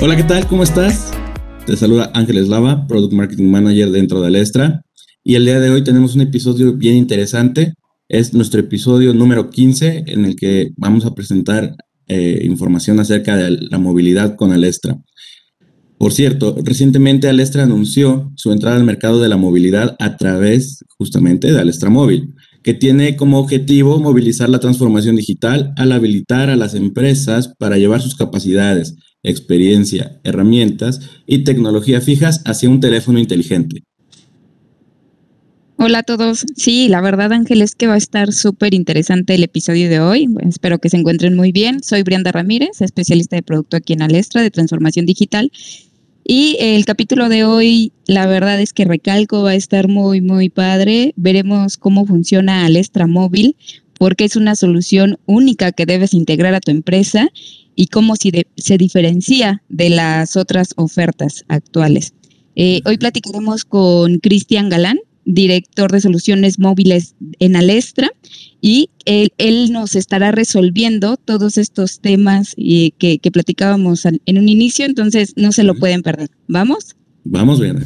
Hola, ¿qué tal? ¿Cómo estás? Te saluda Ángel Eslava, Product Marketing Manager dentro de Alestra. Y el día de hoy tenemos un episodio bien interesante. Es nuestro episodio número 15 en el que vamos a presentar eh, información acerca de la movilidad con Alestra. Por cierto, recientemente Alestra anunció su entrada al mercado de la movilidad a través justamente de Alestra Móvil, que tiene como objetivo movilizar la transformación digital al habilitar a las empresas para llevar sus capacidades, experiencia, herramientas y tecnología fijas hacia un teléfono inteligente. Hola a todos. Sí, la verdad, Ángel, es que va a estar súper interesante el episodio de hoy. espero que se encuentren muy bien. Soy Brianda Ramírez, especialista de producto aquí en Alestra de transformación digital. Y el capítulo de hoy, la verdad es que recalco, va a estar muy, muy padre. Veremos cómo funciona Alestra Móvil, porque es una solución única que debes integrar a tu empresa y cómo se, diferencia de las otras ofertas actuales. Eh, hoy platicaremos con Cristian Galán, director de soluciones móviles en Alestra, y él, nos estará resolviendo todos estos temas y que, platicábamos en un inicio, entonces no se lo pueden perder. ¿Vamos? Vamos bien.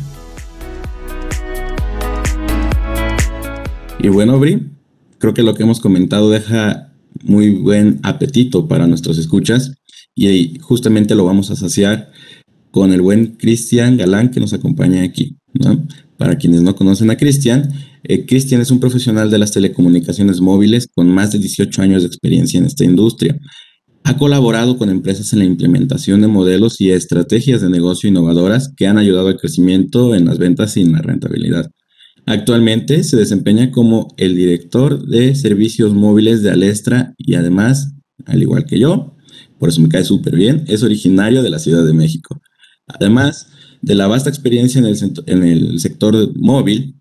Y bueno, Bri, creo que lo que hemos comentado deja muy buen apetito para nuestros escuchas y justamente lo vamos a saciar con el buen Cristian Galán que nos acompaña aquí. Para quienes no conocen a Cristian, eh, Cristian es un profesional de las telecomunicaciones móviles con más de 18 años de experiencia en esta industria. Ha colaborado con empresas en la implementación de modelos y estrategias de negocio innovadoras que han ayudado al crecimiento en las ventas y en la rentabilidad. Actualmente se desempeña como el director de servicios móviles de Alestra y además, al igual que yo, por eso me cae súper bien, es originario de la Ciudad de México. Además de la vasta experiencia en el, en el sector móvil,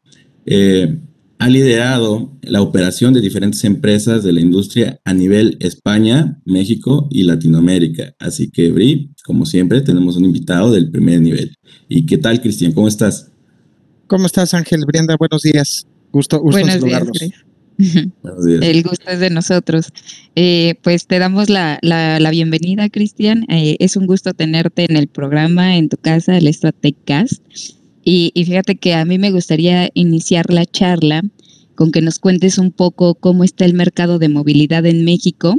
eh, ha liderado la operación de diferentes empresas de la industria a nivel España, México y Latinoamérica. Así que, Bri, como siempre, tenemos un invitado del primer nivel. ¿Y qué tal, Cristian? ¿Cómo estás? ¿Cómo estás, Ángel? Brenda, buenos días. Gusto, gusto Buenos saludarlos. Días, el gusto es de nosotros. Eh, pues te damos la, bienvenida, Cristian. Eh, es un gusto tenerte en el programa, en tu casa, el Stratecast. Y, y fíjate que a mí me gustaría iniciar la charla con que nos cuentes un poco cómo está el mercado de movilidad en México,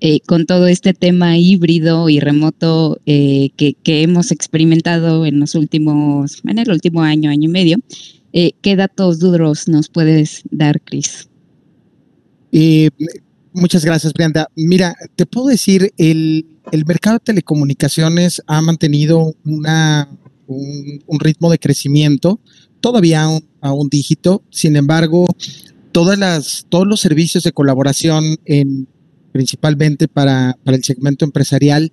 eh, con todo este tema híbrido y remoto que, que, hemos experimentado en los últimos, en el último año, año y medio. ¿Qué datos duros nos puedes dar, Cris? Eh, muchas gracias, Brianda. Mira, te puedo decir, el, mercado de telecomunicaciones ha mantenido una, un, ritmo de crecimiento, todavía a un, dígito, sin embargo, todas las, todos los servicios de colaboración, en, principalmente para, para el segmento empresarial,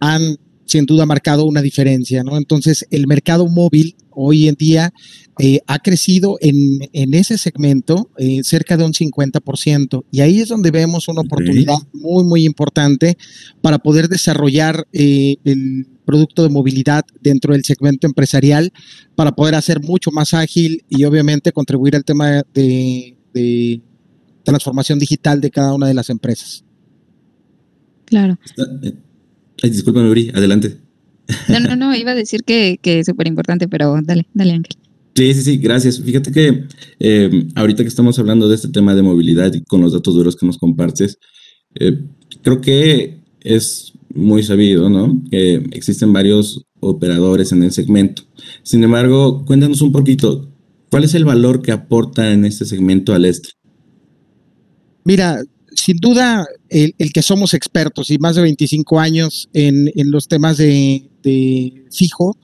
han sin duda marcado una diferencia, ¿no? Entonces, el mercado móvil hoy en día eh, ha crecido en, ese segmento eh, cerca de un 50%. Y ahí es donde vemos una oportunidad muy, muy importante para poder desarrollar eh, el producto de movilidad dentro del segmento empresarial, para poder hacer mucho más ágil y obviamente contribuir al tema de, de transformación digital de cada una de las empresas. Claro. Ay, discúlpame, Uri, adelante. No, no, no, iba a decir que, que es súper importante, pero dale, dale, Ángel. Sí, sí, sí, gracias. Fíjate que eh, ahorita que estamos hablando de este tema de movilidad y con los datos duros que nos compartes, eh, creo que es muy sabido, ¿no? Que existen varios operadores en el segmento. Sin embargo, cuéntanos un poquito, ¿cuál es el valor que aporta en este segmento al este? Mira, sin duda, el, que somos expertos y más de 25 años en, los temas de, fijo,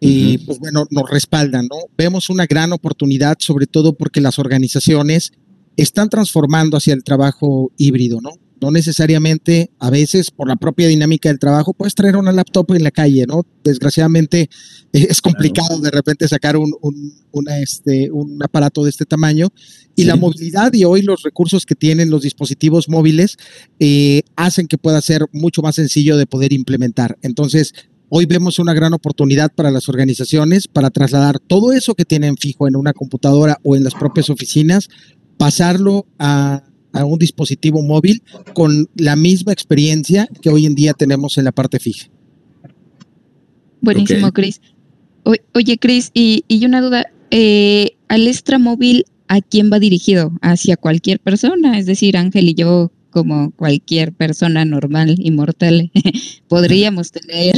eh, pues bueno, nos respaldan, ¿no? Vemos una gran oportunidad, sobre todo porque las organizaciones están transformando hacia el trabajo híbrido, ¿no? No necesariamente, a veces por la propia dinámica del trabajo, puedes traer una laptop en la calle, ¿no? Desgraciadamente eh, es complicado de repente sacar un, este, un aparato de este tamaño y la movilidad y hoy los recursos que tienen los dispositivos móviles eh, hacen que pueda ser mucho más sencillo de poder implementar. Entonces, hoy vemos una gran oportunidad para las organizaciones para trasladar todo eso que tienen fijo en una computadora o en las propias oficinas, pasarlo a a un dispositivo móvil con la misma experiencia que hoy en día tenemos en la parte fija. Buenísimo, Cris. oye, Cris, y, y, una duda, eh, ¿Alestra Móvil a quién va dirigido? ¿Hacia cualquier persona? Es decir, Ángel y yo, como cualquier persona normal y mortal, ¿podríamos tener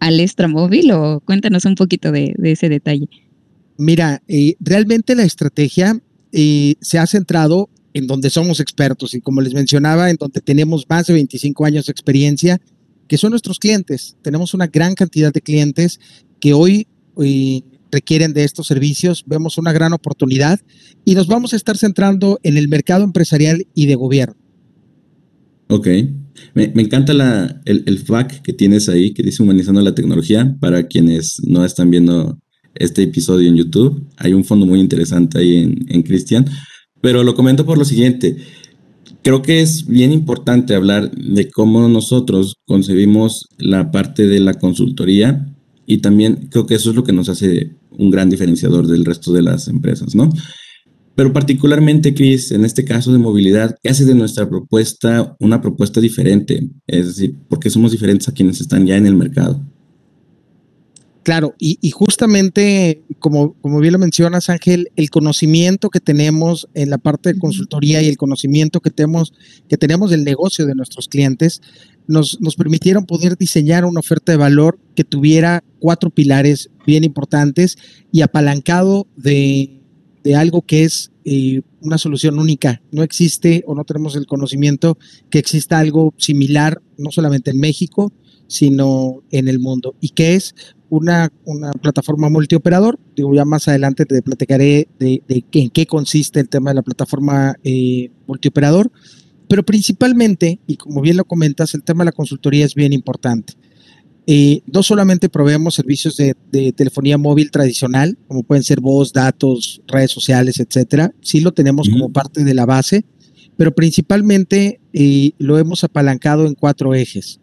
Alestra Móvil o cuéntanos un poquito de, ese detalle? Mira, eh, realmente la estrategia eh, se ha centrado en donde somos expertos y como les mencionaba, en donde tenemos más de 25 años de experiencia, que son nuestros clientes. Tenemos una gran cantidad de clientes que hoy eh, requieren de estos servicios. Vemos una gran oportunidad y nos vamos a estar centrando en el mercado empresarial y de gobierno. Ok. Me, encanta la, el, el que tienes ahí, que dice Humanizando la Tecnología. Para quienes no están viendo este episodio en YouTube, hay un fondo muy interesante ahí en, en Cristian. Pero lo comento por lo siguiente. Creo que es bien importante hablar de cómo nosotros concebimos la parte de la consultoría y también creo que eso es lo que nos hace un gran diferenciador del resto de las empresas, ¿no? Pero particularmente, Chris, en este caso de movilidad, ¿qué hace de nuestra propuesta una propuesta diferente? Es decir, ¿por qué somos diferentes a quienes están ya en el mercado? Claro, y, justamente, como, como bien lo mencionas, Ángel, el conocimiento que tenemos en la parte de consultoría y el conocimiento que tenemos, que tenemos del negocio de nuestros clientes, nos, nos permitieron poder diseñar una oferta de valor que tuviera cuatro pilares bien importantes y apalancado de, algo que es eh, una solución única. No existe o no tenemos el conocimiento que exista algo similar, no solamente en México, sino en el mundo. ¿Y que es una, una plataforma multioperador. Digo, ya más adelante te platicaré de, en qué consiste el tema de la plataforma eh, multioperador. Pero principalmente, y como bien lo comentas, el tema de la consultoría es bien importante. Eh, no solamente proveemos servicios de, telefonía móvil tradicional, como pueden ser voz, datos, redes sociales, etcétera. Sí lo tenemos como parte de la base, pero principalmente eh, lo hemos apalancado en cuatro ejes.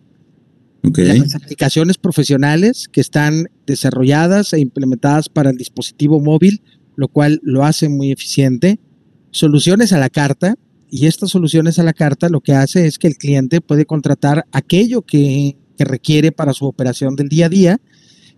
Las aplicaciones profesionales que están desarrolladas e implementadas para el dispositivo móvil, lo cual lo hace muy eficiente. Soluciones a la carta, y estas soluciones a la carta lo que hace es que el cliente puede contratar aquello que, requiere para su operación del día a día.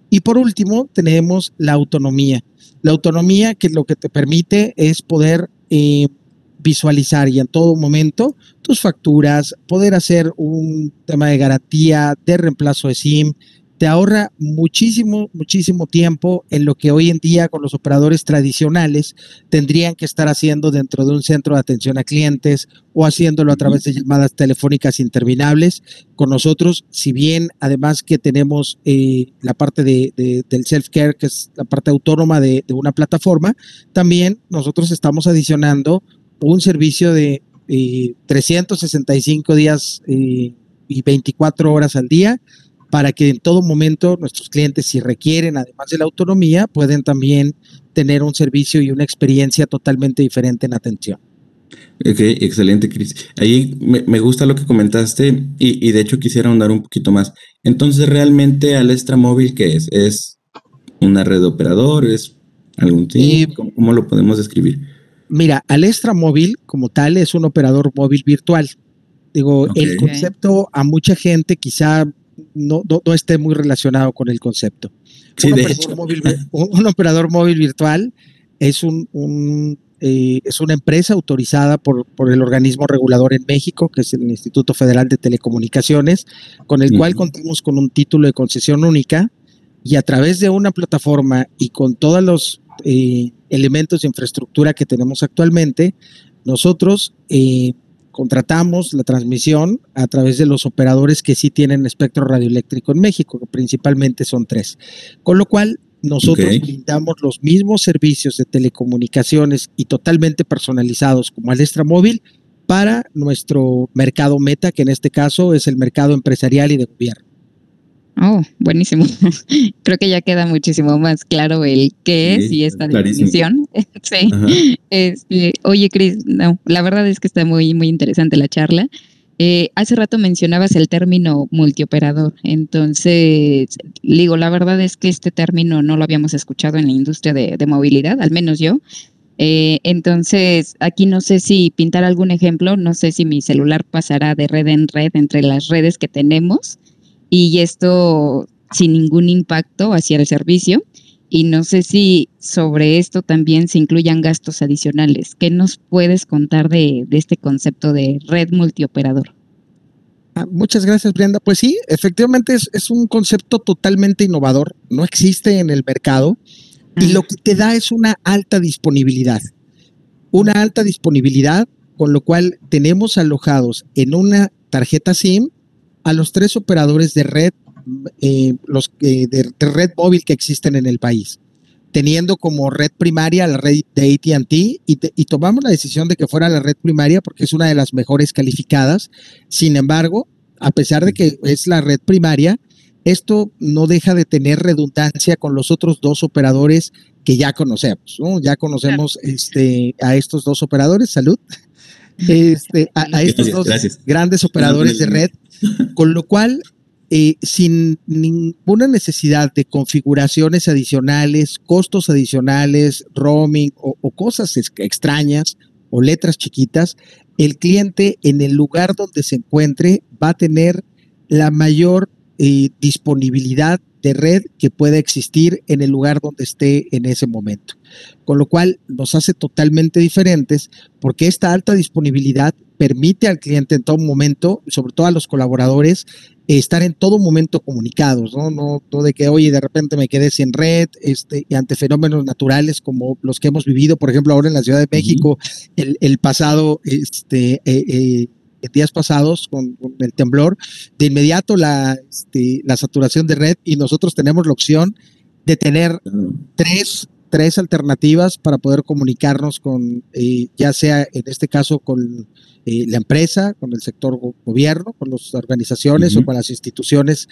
Y por último, tenemos la autonomía. La autonomía que lo que te permite es poder eh, visualizar y en todo momento tus facturas, poder hacer un tema de garantía, de reemplazo de SIM, te ahorra muchísimo, muchísimo tiempo en lo que hoy en día con los operadores tradicionales tendrían que estar haciendo dentro de un centro de atención a clientes o haciéndolo a través de llamadas telefónicas interminables. Con nosotros, si bien además que tenemos eh, la parte de, del self-care, que es la parte autónoma de, de una plataforma, también nosotros estamos adicionando un servicio de 365 eh, días eh, y 24 horas al día para que en todo momento nuestros clientes, si requieren, además de la autonomía, pueden también tener un servicio y una experiencia totalmente diferente en atención. Ok, excelente, Cris. Ahí me, gusta lo que comentaste y, de hecho quisiera ahondar un poquito más. Entonces, ¿realmente Alestra Móvil qué es? ¿Es una red de operadores? ¿Algún tipo? ¿Cómo, lo podemos describir? Mira, Alestra Móvil como tal es un operador móvil virtual. Digo, el concepto a mucha gente quizá no, no, esté muy relacionado con el concepto. Sí, un, de operador móvil, un, operador móvil virtual es, un, eh, es una empresa autorizada por, por, el organismo regulador en México, que es el Instituto Federal de Telecomunicaciones, con el cual contamos con un título de concesión única y a través de una plataforma y con todos los eh, elementos de infraestructura que tenemos actualmente, nosotros eh, contratamos la transmisión a través de los operadores que sí tienen espectro radioeléctrico en México, que principalmente son tres. Con lo cual, nosotros brindamos los mismos servicios de telecomunicaciones y totalmente personalizados como Alestra Móvil para nuestro mercado meta, que en este caso es el mercado empresarial y de gobierno. Oh, buenísimo. Creo que ya queda muchísimo más claro el qué es y esta definición. sí. Este, oye, Cris, no, la verdad es que está muy, muy interesante la charla. Eh, hace rato mencionabas el término multioperador. Entonces, digo, la verdad es que este término no lo habíamos escuchado en la industria de, movilidad, al menos yo. Eh, entonces, aquí no sé si pintar algún ejemplo, no sé si mi celular pasará de red en red entre las redes que tenemos y esto sin ningún impacto hacia el servicio. Y no sé si sobre esto también se incluyan gastos adicionales. ¿Qué nos puedes contar de, este concepto de red multioperador? Ah, muchas gracias, Brenda. Pues sí, efectivamente es, un concepto totalmente innovador. No existe en el mercado y lo que te da es una alta disponibilidad. Una alta disponibilidad, con lo cual tenemos alojados en una tarjeta SIM a los tres operadores de red eh, los eh, de, red móvil que existen en el país, teniendo como red primaria la red de ATT y, y tomamos la decisión de que fuera la red primaria porque es una de las mejores calificadas. Sin embargo, a pesar de que es la red primaria, esto no deja de tener redundancia con los otros dos operadores que ya conocemos, Ya conocemos este, a estos dos operadores, salud, este, a, estos dos grandes operadores de red, con lo cual eh, sin ninguna necesidad de configuraciones adicionales, costos adicionales, roaming o, cosas extrañas o letras chiquitas, el cliente en el lugar donde se encuentre va a tener la mayor eh, disponibilidad de red que pueda existir en el lugar donde esté en ese momento. Con lo cual nos hace totalmente diferentes porque esta alta disponibilidad permite al cliente en todo momento, sobre todo a los colaboradores, estar en todo momento comunicados, ¿no? No, no de que, oye, de repente me quedé sin red, este, y ante fenómenos naturales como los que hemos vivido, por ejemplo, ahora en la Ciudad de México, el, pasado, este, eh, eh, días pasados con, el temblor, de inmediato la, este, la saturación de red y nosotros tenemos la opción de tener tres, tres alternativas para poder comunicarnos con, eh, ya sea en este caso con eh, la empresa, con el sector gobierno, con las organizaciones o con las instituciones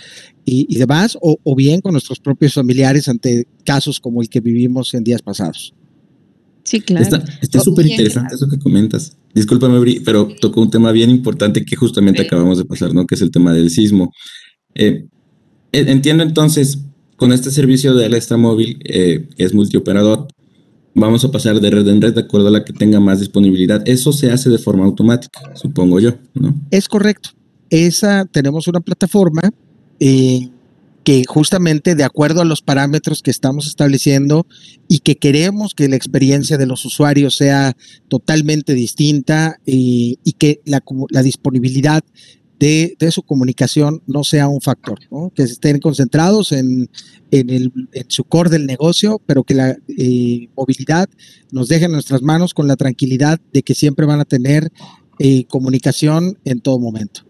y, demás, o, bien con nuestros propios familiares ante casos como el que vivimos en días pasados. Sí, claro. Está súper interesante eso que comentas. Discúlpame, pero tocó un tema bien importante que justamente acabamos de pasar, ¿no? Que es el tema del sismo. Eh, entiendo entonces, con este servicio de Alestra Móvil, eh, es multioperador, vamos a pasar de red en red de acuerdo a la que tenga más disponibilidad. Eso se hace de forma automática, supongo yo, ¿no? Es correcto. Esa tenemos una plataforma eh, que justamente de acuerdo a los parámetros que estamos estableciendo y que queremos que la experiencia de los usuarios sea totalmente distinta y que la, la disponibilidad de, su comunicación no sea un factor, que estén concentrados en, el, su core del negocio, pero que la eh, movilidad nos deje en nuestras manos con la tranquilidad de que siempre van a tener eh, comunicación en todo momento.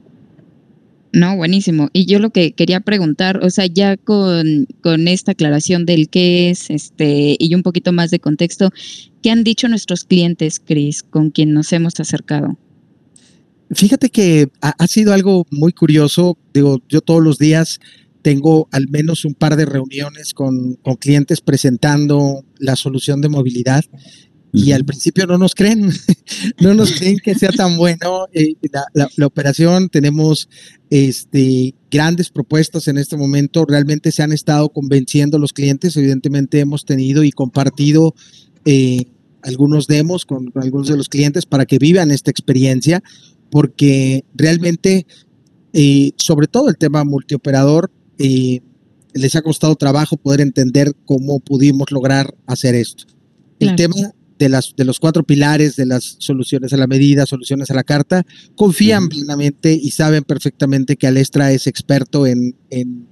No, buenísimo. Y yo lo que quería preguntar, o sea, ya con, con, esta aclaración del qué es, este, y un poquito más de contexto, ¿qué han dicho nuestros clientes, Chris, con quien nos hemos acercado? Fíjate que ha, sido algo muy curioso. Digo, yo todos los días tengo al menos un par de reuniones con, clientes presentando la solución de movilidad y al principio no nos creen, no nos creen que sea tan bueno eh, la, operación. Tenemos este, grandes propuestas en este momento, realmente se han estado convenciendo los clientes, evidentemente hemos tenido y compartido eh, algunos demos con, algunos de los clientes para que vivan esta experiencia porque realmente, eh, sobre todo el tema multioperador, eh, les ha costado trabajo poder entender cómo pudimos lograr hacer esto. El tema de, las, de los cuatro pilares de las soluciones a la medida, soluciones a la carta, confían plenamente y saben perfectamente que Alestra es experto en, en,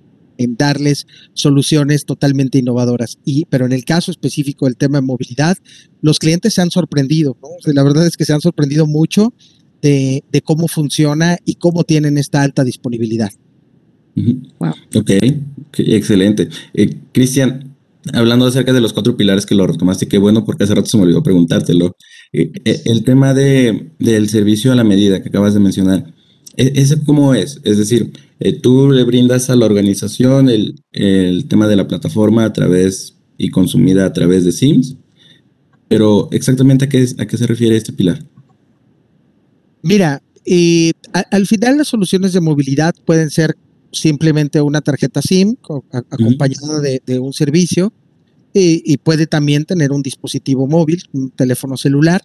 darles soluciones totalmente innovadoras. Y, pero en el caso específico del tema de movilidad, los clientes se han sorprendido. la verdad es que se han sorprendido mucho de, cómo funciona y cómo tienen esta alta disponibilidad. Ok, excelente. Eh, Cristian, hablando acerca de los cuatro pilares que lo retomaste, qué bueno porque hace rato se me olvidó preguntártelo. Eh, eh, el tema de, del servicio a la medida que acabas de mencionar, ¿e-, ¿ese cómo es? Es decir, tú le brindas a la organización el, el, tema de la plataforma a través y consumida a través de Sims, pero exactamente a qué, a qué se refiere este pilar. Mira, eh, al final las soluciones de movilidad pueden ser simplemente una tarjeta SIM acompañada de, un servicio y puede también tener un dispositivo móvil, un teléfono celular,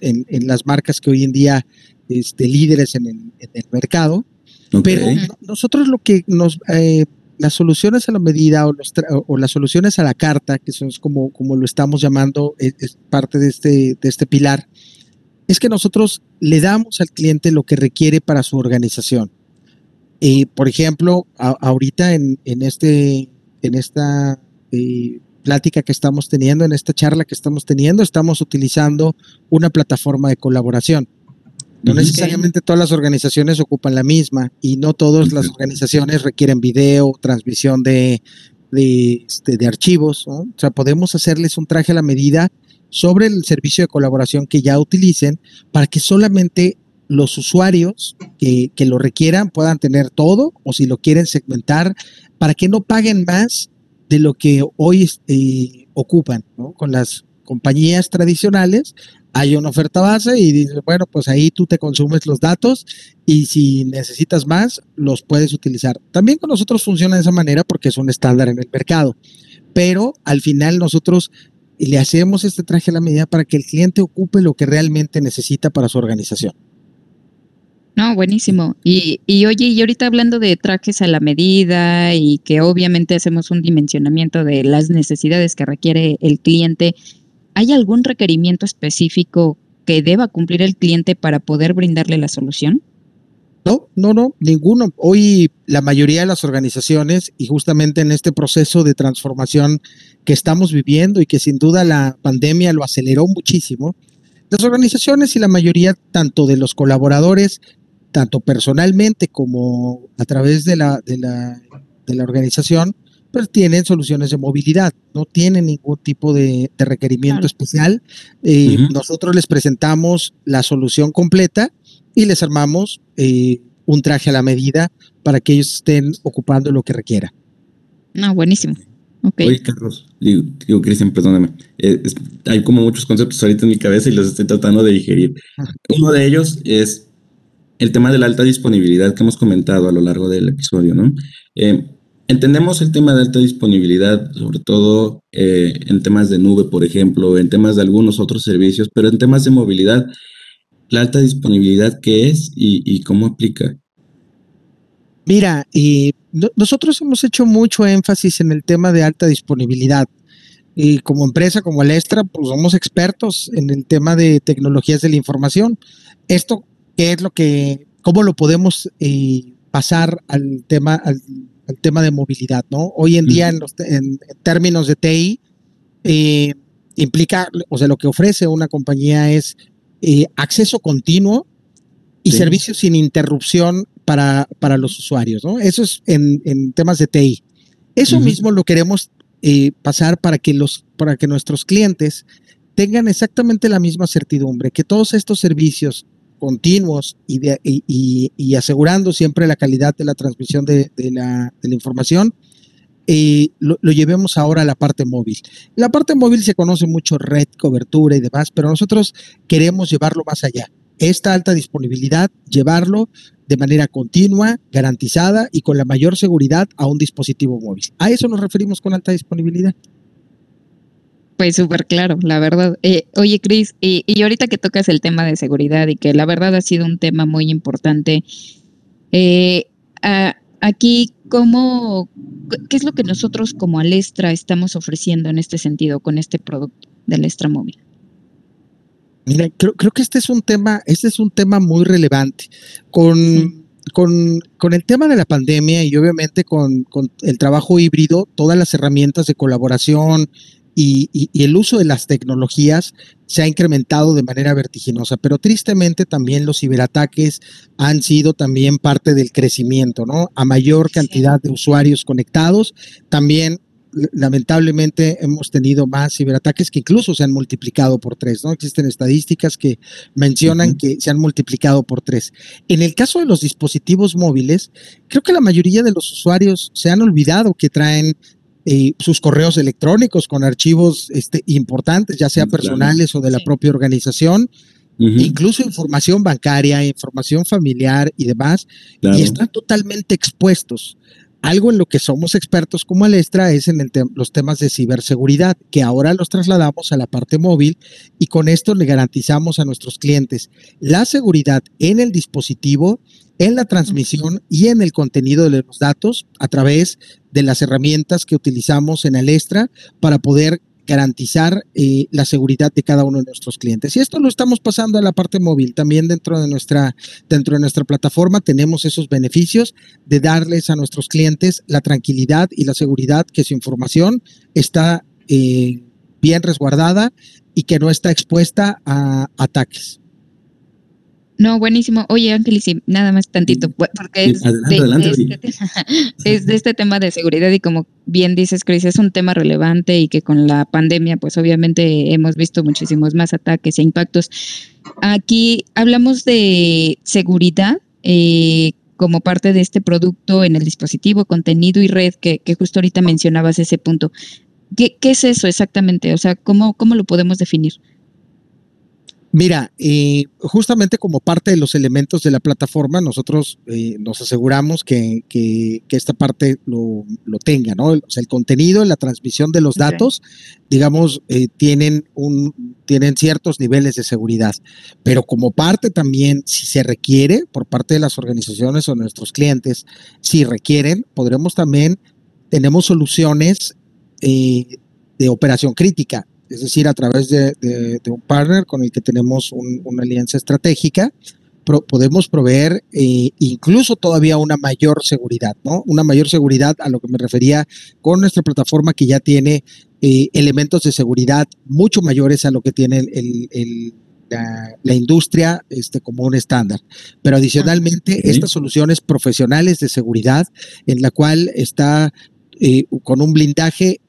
en, las marcas que hoy en día este, líderes en el, mercado. Pero nosotros lo que nos eh, las soluciones a la medida o, las soluciones a la carta, que son como, como lo estamos llamando, es, parte de este, de este pilar, es que nosotros le damos al cliente lo que requiere para su organización. Y, por ejemplo, ahorita en, en, este, en esta eh, plática que estamos teniendo, en esta charla que estamos teniendo, estamos utilizando una plataforma de colaboración. No necesariamente todas las organizaciones ocupan la misma y no todas las organizaciones requieren video, transmisión de, de, este, de archivos. O sea, podemos hacerles un traje a la medida sobre el servicio de colaboración que ya utilicen para que solamente los usuarios que, que, lo requieran puedan tener todo o si lo quieren segmentar para que no paguen más de lo que hoy eh, ocupan ¿no? con las compañías tradicionales hay una oferta base y dices, bueno, pues ahí tú te consumes los datos y si necesitas más, los puedes utilizar. También con nosotros funciona de esa manera porque es un estándar en el mercado, pero al final nosotros le hacemos este traje a la medida para que el cliente ocupe lo que realmente necesita para su organización. No, buenísimo. Y, y oye, y ahorita hablando de trajes a la medida y que obviamente hacemos un dimensionamiento de las necesidades que requiere el cliente, ¿Hay algún requerimiento específico que deba cumplir el cliente para poder brindarle la solución? No, no, no, ninguno. Hoy la mayoría de las organizaciones y justamente en este proceso de transformación que estamos viviendo y que sin duda la pandemia lo aceleró muchísimo, las organizaciones y la mayoría tanto de los colaboradores, tanto personalmente como a través de la, de la, de la organización, pues tienen soluciones de movilidad, no tienen ningún tipo de, requerimiento especial. Eh, nosotros les presentamos la solución completa y les armamos eh, un traje a la medida para que ellos estén ocupando lo que requiera. No, buenísimo. Okay. Oye, Carlos, digo, Cristian, perdóname. Eh, hay como muchos conceptos ahorita en mi cabeza y los estoy tratando de digerir. Uno de ellos es el tema de la alta disponibilidad que hemos comentado a lo largo del episodio, ¿no? Entendemos el tema de alta disponibilidad, sobre todo eh, en temas de nube, por ejemplo, en temas de algunos otros servicios, pero en temas de movilidad, la alta disponibilidad, ¿qué es y, cómo aplica? Mira, nosotros hemos hecho mucho énfasis en el tema de alta disponibilidad. Y como empresa, como Alestra, pues somos expertos en el tema de tecnologías de la información. Esto, ¿qué es lo que, cómo lo podemos eh, pasar al tema, al tema de movilidad, ¿no? Hoy en día, en, los, en, términos de TI, eh, implica, o sea, lo que ofrece una compañía es eh, acceso continuo y servicios sin interrupción para, para, los usuarios, ¿no? Eso es en, temas de TI. Eso mismo lo queremos eh, pasar para que, los, para que nuestros clientes tengan exactamente la misma certidumbre, que todos estos servicios continuos y, asegurando siempre la calidad de la transmisión de, la, información, eh, lo, llevemos ahora a la parte móvil. La parte móvil se conoce mucho red, cobertura y demás, pero nosotros queremos llevarlo más allá. Esta alta disponibilidad, llevarlo de manera continua, garantizada y con la mayor seguridad a un dispositivo móvil. A eso nos referimos con alta disponibilidad. Pues súper claro, la verdad. Eh, oye, Cris, y, ahorita que tocas el tema de seguridad y que la verdad ha sido un tema muy importante, eh, aquí, ¿cómo, ¿qué es lo que nosotros como Alestra estamos ofreciendo en este sentido con este producto del Alestra Móvil? Mira, creo, que este es un tema, este es un tema muy relevante. Con, con, con, el tema de la pandemia y obviamente con, con, el trabajo híbrido, todas las herramientas de colaboración, y, el uso de las tecnologías se ha incrementado de manera vertiginosa, pero tristemente también los ciberataques han sido también parte del crecimiento, ¿no? A mayor cantidad de usuarios conectados, también lamentablemente hemos tenido más ciberataques que incluso se han multiplicado por tres, ¿no? Existen estadísticas que mencionan que se han multiplicado por tres. En el caso de los dispositivos móviles, creo que la mayoría de los usuarios se han olvidado que traen eh, sus correos electrónicos con archivos este, importantes, ya sea personales o de la propia organización, incluso información bancaria, información familiar y demás, y están totalmente expuestos algo en lo que somos expertos como Alestra es en los temas de ciberseguridad, que ahora los trasladamos a la parte móvil y con esto le garantizamos a nuestros clientes la seguridad en el dispositivo, en la transmisión y en el contenido de los datos a través de las herramientas que utilizamos en Alestra para poder garantizar eh, la seguridad de cada uno de nuestros clientes. Y esto lo estamos pasando a la parte móvil. También dentro de nuestra, dentro de nuestra plataforma tenemos esos beneficios de darles a nuestros clientes la tranquilidad y la seguridad que su información está eh, bien resguardada y que no está expuesta a ataques. No, buenísimo. Oye, Ángel, sí, nada más tantito, porque es, de, este es de este tema de seguridad y como bien dices, Chris, es un tema relevante y que con la pandemia, pues obviamente hemos visto muchísimos más ataques e impactos. Aquí hablamos de seguridad eh, como parte de este producto en el dispositivo, contenido y red, que, que justo ahorita mencionabas ese punto. ¿Qué, ¿Qué, es eso exactamente? O sea, ¿cómo, cómo lo podemos definir? Mira, eh, justamente como parte de los elementos de la plataforma, nosotros eh, nos aseguramos que, esta parte lo, tenga, ¿no? O sea, el contenido, la transmisión de los datos, digamos, eh, tienen, un, tienen ciertos niveles de seguridad. Pero como parte también, si se requiere, por parte de las organizaciones o nuestros clientes, si requieren, podremos también, tenemos soluciones de operación crítica es decir, a través de, un partner con el que tenemos una alianza estratégica, podemos proveer eh, incluso todavía una mayor seguridad, ¿no? Una mayor seguridad a lo que me refería con nuestra plataforma que ya tiene eh, elementos de seguridad mucho mayores a lo que tiene la, industria este, como un estándar. Pero adicionalmente, estas soluciones profesionales de seguridad en la cual está eh, con un blindaje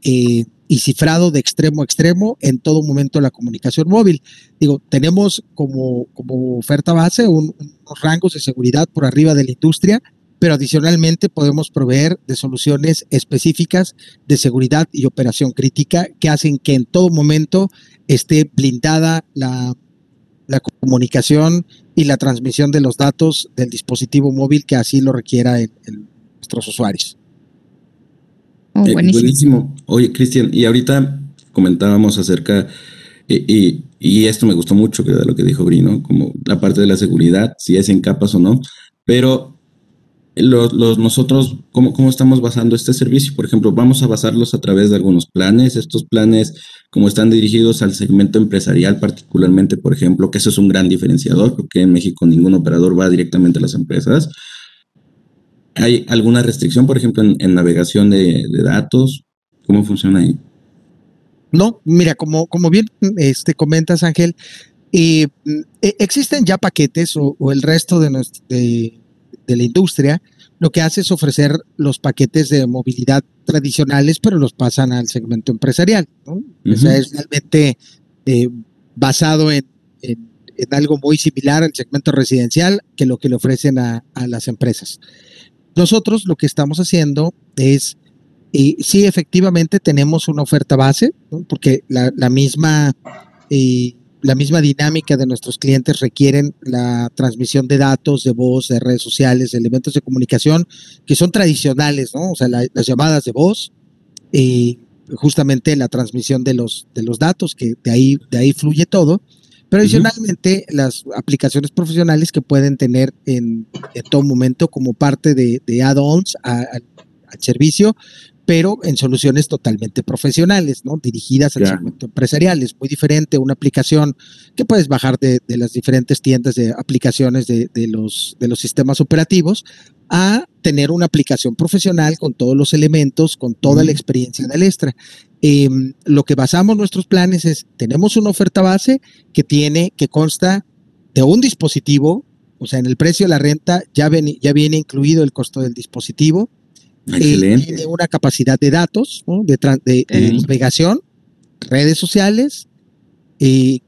y cifrado de extremo a extremo en todo momento la comunicación móvil. Digo, tenemos como, como oferta base unos rangos de seguridad por arriba de la industria, pero adicionalmente podemos proveer de soluciones específicas de seguridad y operación crítica que hacen que en todo momento esté blindada la, la comunicación y la transmisión de los datos del dispositivo móvil que así lo requiera nuestros usuarios. Oh, eh, buenísimo. Oye, Cristian, y ahorita comentábamos acerca, y, esto me gustó mucho de lo que dijo Brino, como la parte de la seguridad, si es en capas o no, pero los, nosotros, ¿cómo, ¿cómo estamos basando este servicio? Por ejemplo, vamos a basarlos a través de algunos planes. Estos planes, como están dirigidos al segmento empresarial, particularmente, por ejemplo, que eso es un gran diferenciador, porque en México ningún operador va directamente a las empresas. ¿Hay alguna restricción, por ejemplo, en, navegación de, datos? ¿Cómo funciona ahí? No, mira, como, como bien este, comentas, Ángel, eh, existen ya paquetes o, el resto de, de, la industria lo que hace es ofrecer los paquetes de movilidad tradicionales, pero los pasan al segmento empresarial. ¿no? O sea, es realmente eh, basado en, algo muy similar al segmento residencial que lo que le ofrecen a, a las empresas. Nosotros lo que estamos haciendo es, eh, sí, efectivamente tenemos una oferta base, porque la, misma, eh, la misma dinámica de nuestros clientes requieren la transmisión de datos, de voz, de redes sociales, elementos de comunicación que son tradicionales, ¿no? O sea, las llamadas de voz, y justamente la transmisión de los, de los datos, que de ahí, de ahí fluye todo. Pero adicionalmente, las aplicaciones profesionales que pueden tener en, todo momento como parte de, add-ons al servicio, pero en soluciones totalmente profesionales, ¿no? Dirigidas al segmento empresarial. Es muy diferente una aplicación que puedes bajar de, las diferentes tiendas de aplicaciones de, los, de los sistemas operativos a tener una aplicación profesional con todos los elementos, con toda la experiencia del extra. Em, lo que basamos nuestros planes es, tenemos una oferta base que tiene, que consta de un dispositivo, o sea, en el precio de la renta ya, ya viene incluido el costo del dispositivo, Excelente. tiene una capacidad de datos, de, navegación, redes sociales. Y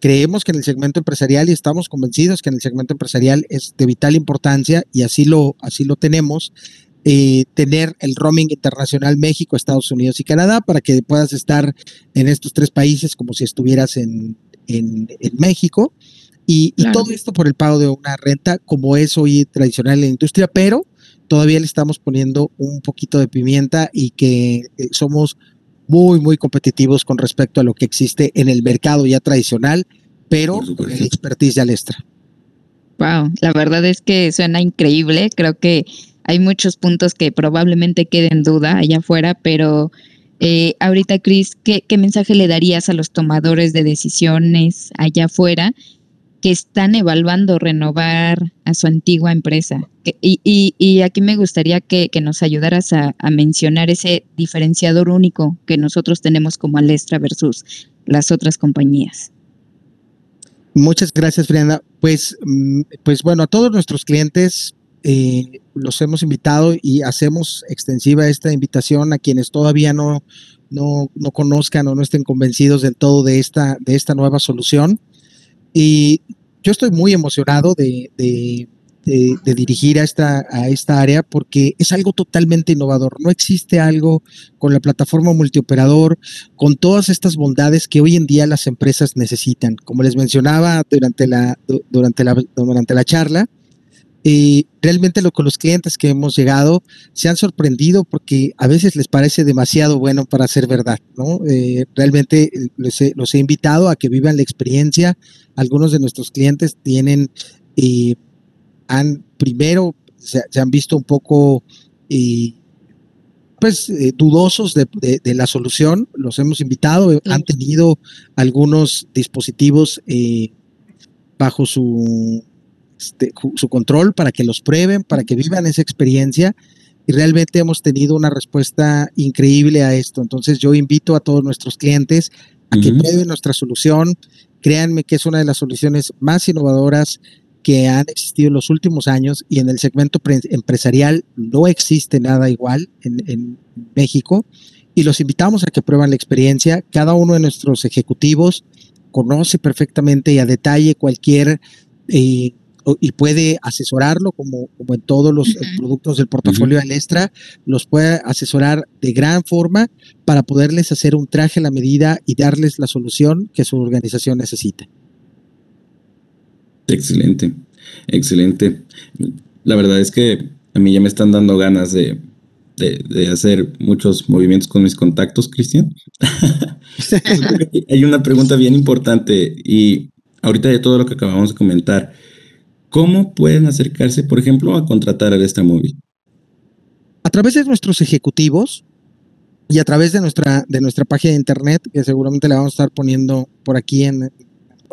creemos que en el segmento empresarial y estamos convencidos que en el segmento empresarial es de vital importancia y así lo, así lo tenemos. Eh, tener el roaming internacional México, Estados Unidos y Canadá para que puedas estar en estos tres países como si estuvieras en, en, México. Y, y, todo esto por el pago de una renta como es hoy tradicional en la industria, pero todavía le estamos poniendo un poquito de pimienta y que eh, somos muy, muy competitivos con respecto a lo que existe en el mercado ya tradicional, pero con el expertise de Alestra. Wow, la verdad es que suena increíble. Creo que hay muchos puntos que probablemente queden en duda allá afuera, pero eh, ahorita, Chris, ¿qué, ¿qué, mensaje le darías a los tomadores de decisiones allá afuera que están evaluando renovar a su antigua empresa? Y, y, y aquí me gustaría que, nos ayudaras a, mencionar ese diferenciador único que nosotros tenemos como Alestra versus las otras compañías. Muchas gracias, Brianda. Pues, mm, pues bueno, a todos nuestros clientes eh, los hemos invitado y hacemos extensiva esta invitación a quienes todavía no, no, no, conozcan o no estén convencidos del todo de esta, de esta nueva solución. Y yo estoy muy emocionado de, de, de, de, dirigir a esta, a esta área porque es algo totalmente innovador. No existe algo con la plataforma multioperador, con todas estas bondades que hoy en día las empresas necesitan. Como les mencionaba durante la, durante la, durante la charla, y realmente lo con los clientes que hemos llegado se han sorprendido porque a veces les parece demasiado bueno para ser verdad, ¿no? Eh, realmente los he, los he, invitado a que vivan la experiencia. Algunos de nuestros clientes tienen, eh, han primero se, se, han visto un poco, eh, pues, dudosos de, de, de, la solución. Los hemos invitado, sí. han tenido algunos dispositivos bajo su este, su control, para que los prueben, para que vivan esa experiencia. Y realmente hemos tenido una respuesta increíble a esto. Entonces yo invito a todos nuestros clientes a que uh -huh. prueben nuestra solución. Créanme que es una de las soluciones más innovadoras que han existido en los últimos años y en el segmento empresarial no existe nada igual en, en México. Y los invitamos a que prueban la experiencia. Cada uno de nuestros ejecutivos conoce perfectamente y a detalle cualquier eh, y puede asesorarlo como, como en todos los uh -huh. productos del portafolio uh -huh. Alestra, los puede asesorar de gran forma para poderles hacer un traje a la medida y darles la solución que su organización necesita. Excelente, excelente. La verdad es que a mí ya me están dando ganas de, de, de hacer muchos movimientos con mis contactos, Cristian. Hay una pregunta bien importante y ahorita de todo lo que acabamos de comentar, ¿Cómo pueden acercarse, por ejemplo, a contratar a esta móvil? A través de nuestros ejecutivos y a través de nuestra, de nuestra página de internet, que seguramente la vamos a estar poniendo por aquí en, en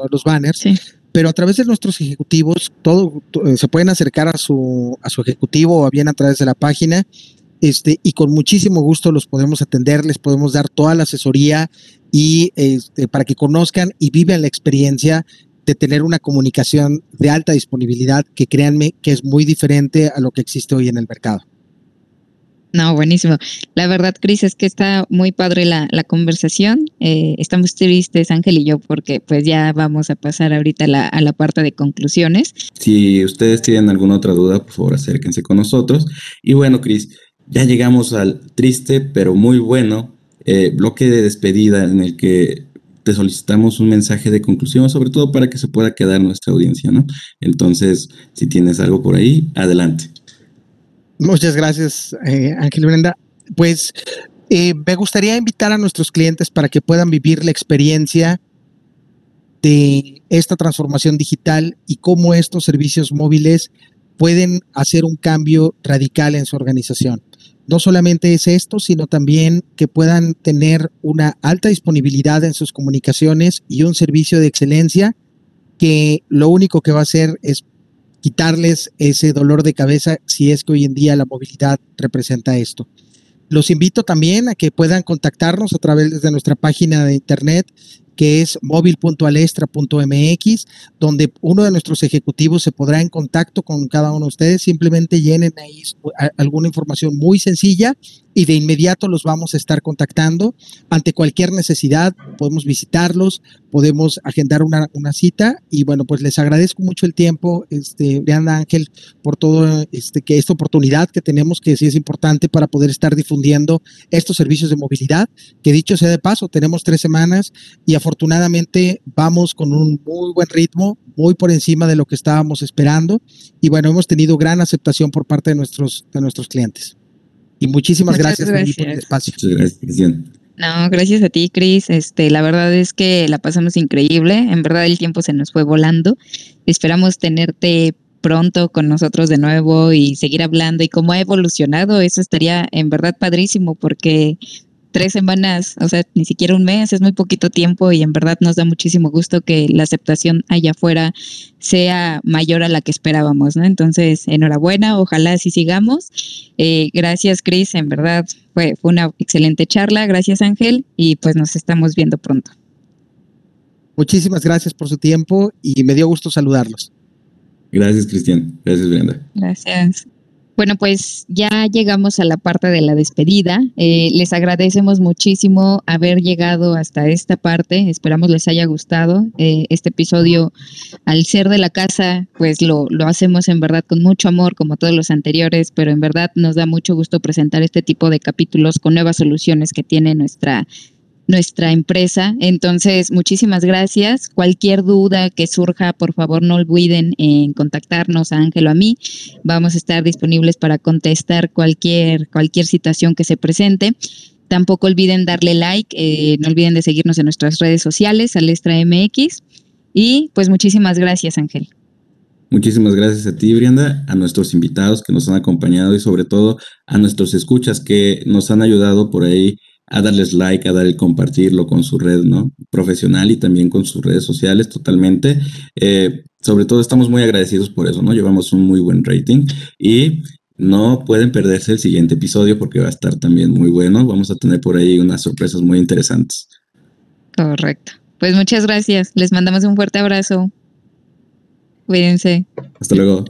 los banners. Sí. Pero a través de nuestros ejecutivos, todo, todo, se pueden acercar a su, a su ejecutivo o bien a través de la página este, y con muchísimo gusto los podemos atender, les podemos dar toda la asesoría y este, para que conozcan y vivan la experiencia de tener una comunicación de alta disponibilidad que créanme que es muy diferente a lo que existe hoy en el mercado. No, buenísimo. La verdad, Cris, es que está muy padre la, la conversación. Eh, estamos tristes, Ángel y yo, porque pues ya vamos a pasar ahorita a la, a la parte de conclusiones. Si ustedes tienen alguna otra duda, por favor, acérquense con nosotros. Y bueno, Cris, ya llegamos al triste, pero muy bueno eh, bloque de despedida en el que te solicitamos un mensaje de conclusión, sobre todo para que se pueda quedar nuestra audiencia, ¿no? Entonces, si tienes algo por ahí, adelante. Muchas gracias, eh, Ángel Brenda. Pues eh, me gustaría invitar a nuestros clientes para que puedan vivir la experiencia de esta transformación digital y cómo estos servicios móviles pueden hacer un cambio radical en su organización no solamente es esto, sino también que puedan tener una alta disponibilidad en sus comunicaciones y un servicio de excelencia que lo único que va a hacer es quitarles ese dolor de cabeza si es que hoy en día la movilidad representa esto. Los invito también a que puedan contactarnos a través de nuestra página de internet que es móvil.alestra.mx, donde uno de nuestros ejecutivos se podrá en contacto con cada uno de ustedes. Simplemente llenen ahí alguna información muy sencilla y de inmediato los vamos a estar contactando. Ante cualquier necesidad, podemos visitarlos, podemos agendar una, cita y bueno, pues les agradezco mucho el tiempo, este, Brianda Ángel, por todo este, que esta oportunidad que tenemos, que sí es importante para poder estar difundiendo estos servicios de movilidad, que dicho sea de paso, tenemos tres semanas y afortunadamente vamos con un muy buen ritmo, muy por encima de lo que estábamos esperando y bueno, hemos tenido gran aceptación por parte de nuestros, de nuestros clientes. Y muchísimas gracias, por el espacio. Muchas gracias, Cristian. No, gracias a ti, Cris. Este, la verdad es que la pasamos increíble. En verdad el tiempo se nos fue volando. Esperamos tenerte pronto con nosotros de nuevo y seguir hablando y cómo ha evolucionado. Eso estaría en verdad padrísimo porque tres semanas, o sea, ni siquiera un mes, es muy poquito tiempo y en verdad nos da muchísimo gusto que la aceptación allá afuera sea mayor a la que esperábamos, ¿no? Entonces, enhorabuena, ojalá así sigamos. Eh, gracias, Cris, en verdad fue, fue una excelente charla, gracias Ángel y pues nos estamos viendo pronto. Muchísimas gracias por su tiempo y me dio gusto saludarlos. Gracias, Cristian. Gracias, Brenda. Gracias. Bueno, pues ya llegamos a la parte de la despedida. Eh, les agradecemos muchísimo haber llegado hasta esta parte. Esperamos les haya gustado. Eh, este episodio, al ser de la casa, pues lo, lo hacemos en verdad con mucho amor, como todos los anteriores, pero en verdad nos da mucho gusto presentar este tipo de capítulos con nuevas soluciones que tiene nuestra nuestra empresa. Entonces, muchísimas gracias. Cualquier duda que surja, por favor, no olviden en contactarnos a Ángel o a mí. Vamos a estar disponibles para contestar cualquier, cualquier situación que se presente. Tampoco olviden darle like, eh, no olviden de seguirnos en nuestras redes sociales, Alestra MX. Y pues muchísimas gracias, Ángel. Muchísimas gracias a ti, Brianda, a nuestros invitados que nos han acompañado y sobre todo a nuestros escuchas que nos han ayudado por ahí a darles like, a dar el compartirlo con su red ¿no? profesional y también con sus redes sociales totalmente. Eh, sobre todo estamos muy agradecidos por eso, ¿no? Llevamos un muy buen rating y no pueden perderse el siguiente episodio porque va a estar también muy bueno. Vamos a tener por ahí unas sorpresas muy interesantes. Correcto. Pues muchas gracias. Les mandamos un fuerte abrazo. Cuídense. Hasta luego.